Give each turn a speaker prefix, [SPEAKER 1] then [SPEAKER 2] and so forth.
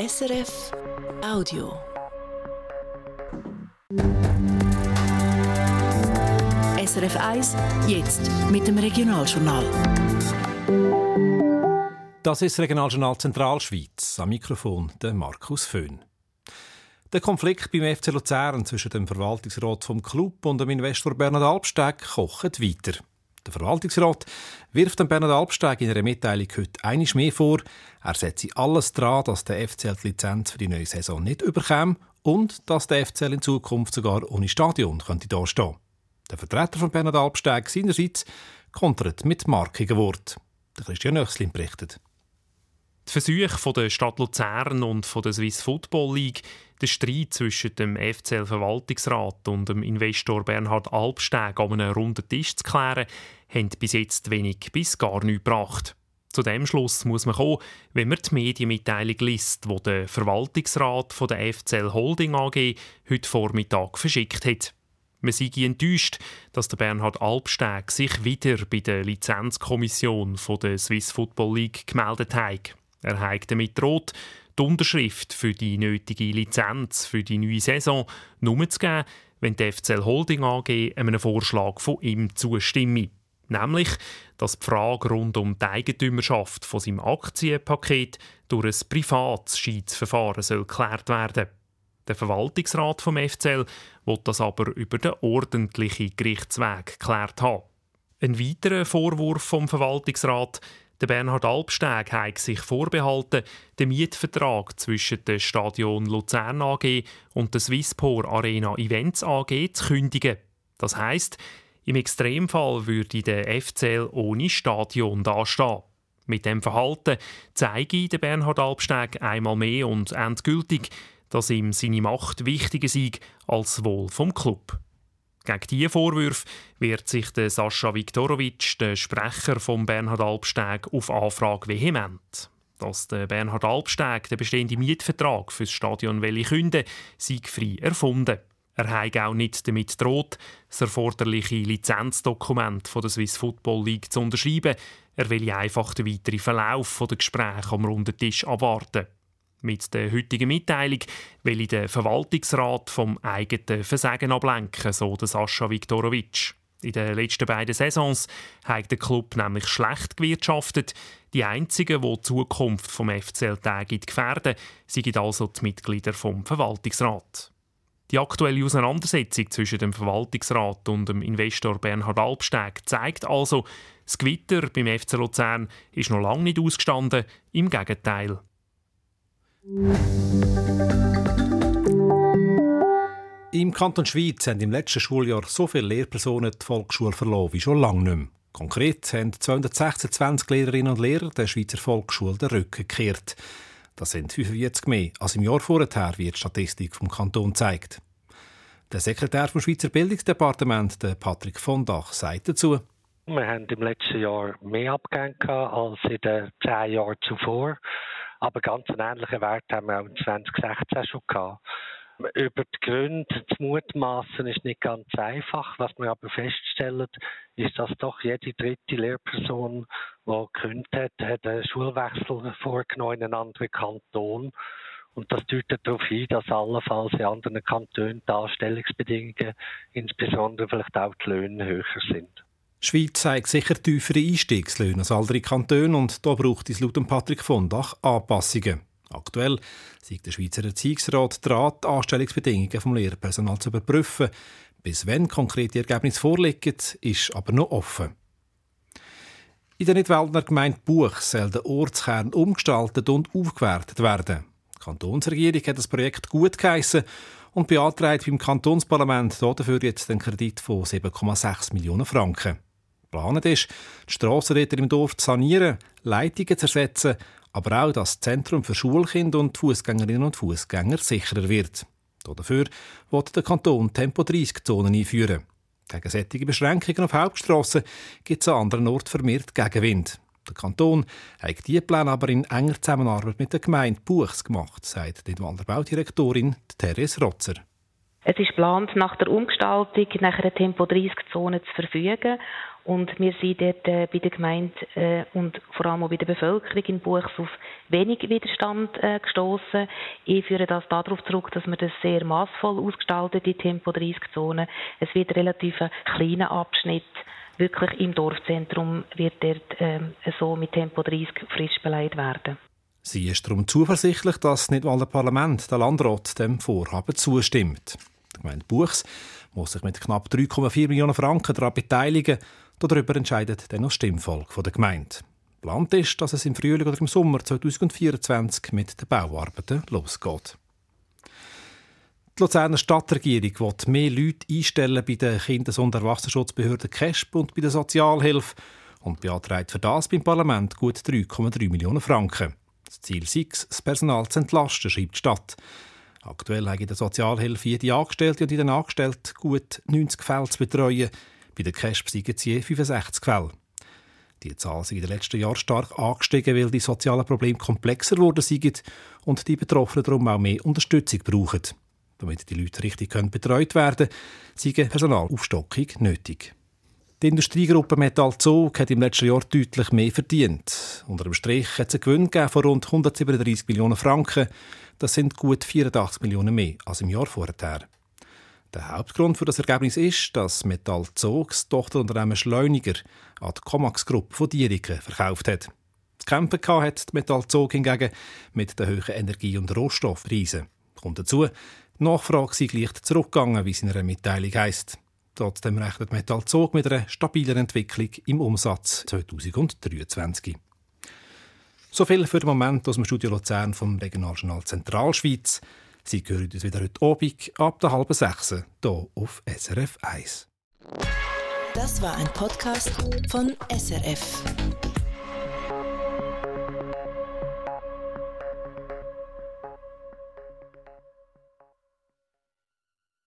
[SPEAKER 1] SRF Audio. SRF 1, jetzt mit dem Regionaljournal.
[SPEAKER 2] Das ist Regionaljournal Zentralschweiz. Am Mikrofon der Markus Föhn. Der Konflikt beim FC Luzern zwischen dem Verwaltungsrat vom Club und dem Investor Bernhard Albsteg kocht weiter. Der Verwaltungsrat wirft dem Bernhard Albsteg in einer Mitteilung heute einiges mehr vor. Er setze alles daran, dass der FCL die Lizenz für die neue Saison nicht überkäme und dass der FCL in Zukunft sogar ohne Stadion könnte dastehen. Der Vertreter von Bernhard Albsteg seinerseits kontert mit markigen Worten. Christian Nöchslin berichtet.
[SPEAKER 3] Die Versuche der Stadt Luzern und der Swiss Football League, den Streit zwischen dem FCL-Verwaltungsrat und dem Investor Bernhard Albsteg an einem runden Tisch zu klären, haben bis jetzt wenig bis gar nichts gebracht. Zu dem Schluss muss man kommen, wenn man die Medienmitteilung liest, die der Verwaltungsrat von der FCL Holding AG heute Vormittag verschickt hat. Man sei enttäuscht, dass der Bernhard Albsteg sich wieder bei der Lizenzkommission von der Swiss Football League gemeldet hat. Er hat damit droht, die Unterschrift für die nötige Lizenz für die neue Saison nur zu geben, wenn die FCL Holding AG einem Vorschlag von ihm zustimme. Nämlich, dass die Frage rund um die Eigentümerschaft von seinem Aktienpaket durch ein privates Schiedsverfahren soll geklärt werden Der Verwaltungsrat vom FCL will das aber über den ordentlichen Gerichtsweg geklärt haben. Ein weiterer Vorwurf vom Verwaltungsrat der Bernhard Albsteg hat sich vorbehalten, den Mietvertrag zwischen dem Stadion Luzern AG und der Swisspor Arena Events AG zu kündigen. Das heißt, im Extremfall würde der FCL ohne Stadion dastehen. Mit dem Verhalten zeige der Bernhard Albsteg einmal mehr und endgültig, dass ihm seine Macht wichtiger sei als das Wohl vom Club. Gegen diese Vorwürfe wehrt sich der Sascha Viktorowitsch, der Sprecher von Bernhard Albsteg, auf Anfrage vehement. Dass der Bernhard Albsteg den bestehenden Mietvertrag für das Stadion Welli künden, sei frei erfunden. Er hat auch nicht damit droht, das erforderliche Lizenzdokument von der Swiss Football League zu unterschreiben. Er will einfach den weiteren Verlauf der Gespräche am runden Tisch abwarten. Mit der heutigen Mitteilung will ich den Verwaltungsrat vom eigenen Versagen ablenken, so der Sascha Viktorowitsch. In den letzten beiden Saisons hat der Club nämlich schlecht gewirtschaftet. Die einzigen, die die Zukunft vom FCL Tag gefährden, sind also die Mitglieder vom Verwaltungsrat. Die aktuelle Auseinandersetzung zwischen dem Verwaltungsrat und dem Investor Bernhard Albsteg zeigt also, das Gewitter beim FC Luzern ist noch lange nicht ausgestanden. Im Gegenteil,
[SPEAKER 2] im Kanton Schweiz haben im letzten Schuljahr so viele Lehrpersonen die Volksschule verloren wie schon lange nicht mehr. Konkret haben 226 Lehrerinnen und Lehrer der Schweizer Volksschule den Rücken gekehrt. Das sind 45 mehr als im Jahr vorher, wie die Statistik vom Kanton zeigt. Der Sekretär vom Schweizer Bildungsdepartement, Patrick von Dach, sagt dazu,
[SPEAKER 4] wir haben im letzten Jahr mehr Abgänge als in den zehn Jahren zuvor. Aber ganz einen ähnlichen Wert haben wir auch in 2016 schon gehabt. Über die Gründe zu mutmaßen ist nicht ganz einfach. Was wir aber feststellen, ist, dass doch jede dritte Lehrperson, die gekündigt hat, hat einen Schulwechsel vorgenommen in einen anderen Kanton. Und das deutet darauf hin, dass allenfalls in anderen Kantonen die Anstellungsbedingungen, insbesondere vielleicht auch die Löhne, höher sind.
[SPEAKER 2] Die Schweiz zeigt sicher tiefere Einstiegslöhne als andere Kantone und da braucht es laut Patrick von Dach Anpassungen. Aktuell sieht der Schweizer Erziehungsrat dran, die Anstellungsbedingungen des Lehrpersonals zu überprüfen. Bis wenn konkrete Ergebnisse vorliegen, ist aber noch offen. In der Nidwaldner Gemeinde Buch soll der Ortskern umgestaltet und aufgewertet werden. Die Kantonsregierung hat das Projekt gut geheissen und beantragt beim Kantonsparlament dafür jetzt einen Kredit von 7,6 Millionen Franken. Geplant ist, die Strassenräder im Dorf zu sanieren, Leitungen zu ersetzen, aber auch, dass das Zentrum für Schulkinder und Fußgängerinnen und Fußgänger sicherer wird. Dafür wird der Kanton Tempo-30-Zonen einführen. Gegen solche Beschränkungen auf Hauptstrassen gibt es an anderen Orten vermehrt Gegenwind. Der Kanton hat diese Pläne aber in enger Zusammenarbeit mit der Gemeinde Buchs gemacht, sagt die Wanderbaudirektorin Therese Rotzer.
[SPEAKER 5] Es ist geplant, nach der Umgestaltung nach einer Tempo-30-Zone zu verfügen. Und wir sind dort äh, bei der Gemeinde äh, und vor allem auch bei der Bevölkerung in Buchs auf wenig Widerstand äh, gestoßen. Ich führe das darauf zurück, dass wir das sehr maßvoll ausgestaltet, die Tempo-30-Zone. Es wird relativ ein kleiner Abschnitt wirklich im Dorfzentrum wird dort ähm, so mit Tempo 30 frisch beleidigt werden.
[SPEAKER 2] Sie ist darum zuversichtlich, dass nicht alle Parlament, der Landrat, dem Vorhaben zustimmt. Die Gemeinde Buchs muss sich mit knapp 3,4 Millionen Franken daran beteiligen. Darüber entscheidet dann das Stimmvolk der Gemeinde. Geplant ist, dass es im Frühling oder im Sommer 2024 mit den Bauarbeiten losgeht. Die Luzerner Stadtregierung will mehr Leute einstellen bei den Kindes- und Erwachsenenschutzbehörden KESP und bei der Sozialhilfe und beantragt für das beim Parlament gut 3,3 Millionen Franken. Das Ziel sei es, das Personal zu entlasten, schreibt die Stadt. Aktuell haben in der Sozialhilfe jede Angestellte und jeden Angestellten gut 90 Fälle zu betreuen. Bei der KESP seien es je 65 Fälle. Die Zahl ist in den letzten Jahren stark angestiegen, weil die sozialen Probleme komplexer geworden sind und die Betroffenen darum auch mehr Unterstützung brauchen. Damit die Leute richtig betreut werden können, sei Personalaufstockung nötig. Die Industriegruppe Metall Zug hat im letzten Jahr deutlich mehr verdient. Unter dem Strich hat es einen Gewinn von rund 137 Millionen Franken. Das sind gut 84 Millionen mehr als im Jahr vorher. Der Hauptgrund für das Ergebnis ist, dass Metall Zog das Tochterunternehmen Schleuniger an die Comax-Gruppe von Dieriken verkauft hat. Zu kämpfen hat die Metall Zog hingegen mit den hohen Energie- und Rohstoffpreisen. Kommt dazu, die Nachfrage sei leicht zurückgegangen, wie es in einer Mitteilung heisst. Trotzdem rechnet Metall Zog mit einer stabilen Entwicklung im Umsatz 2023. So viel für den Moment aus dem Studio Luzern vom Regionaljournal Zentralschweiz. Sie hören uns wieder heute Abend ab der halben sechs hier auf SRF 1.
[SPEAKER 1] Das war ein Podcast von SRF.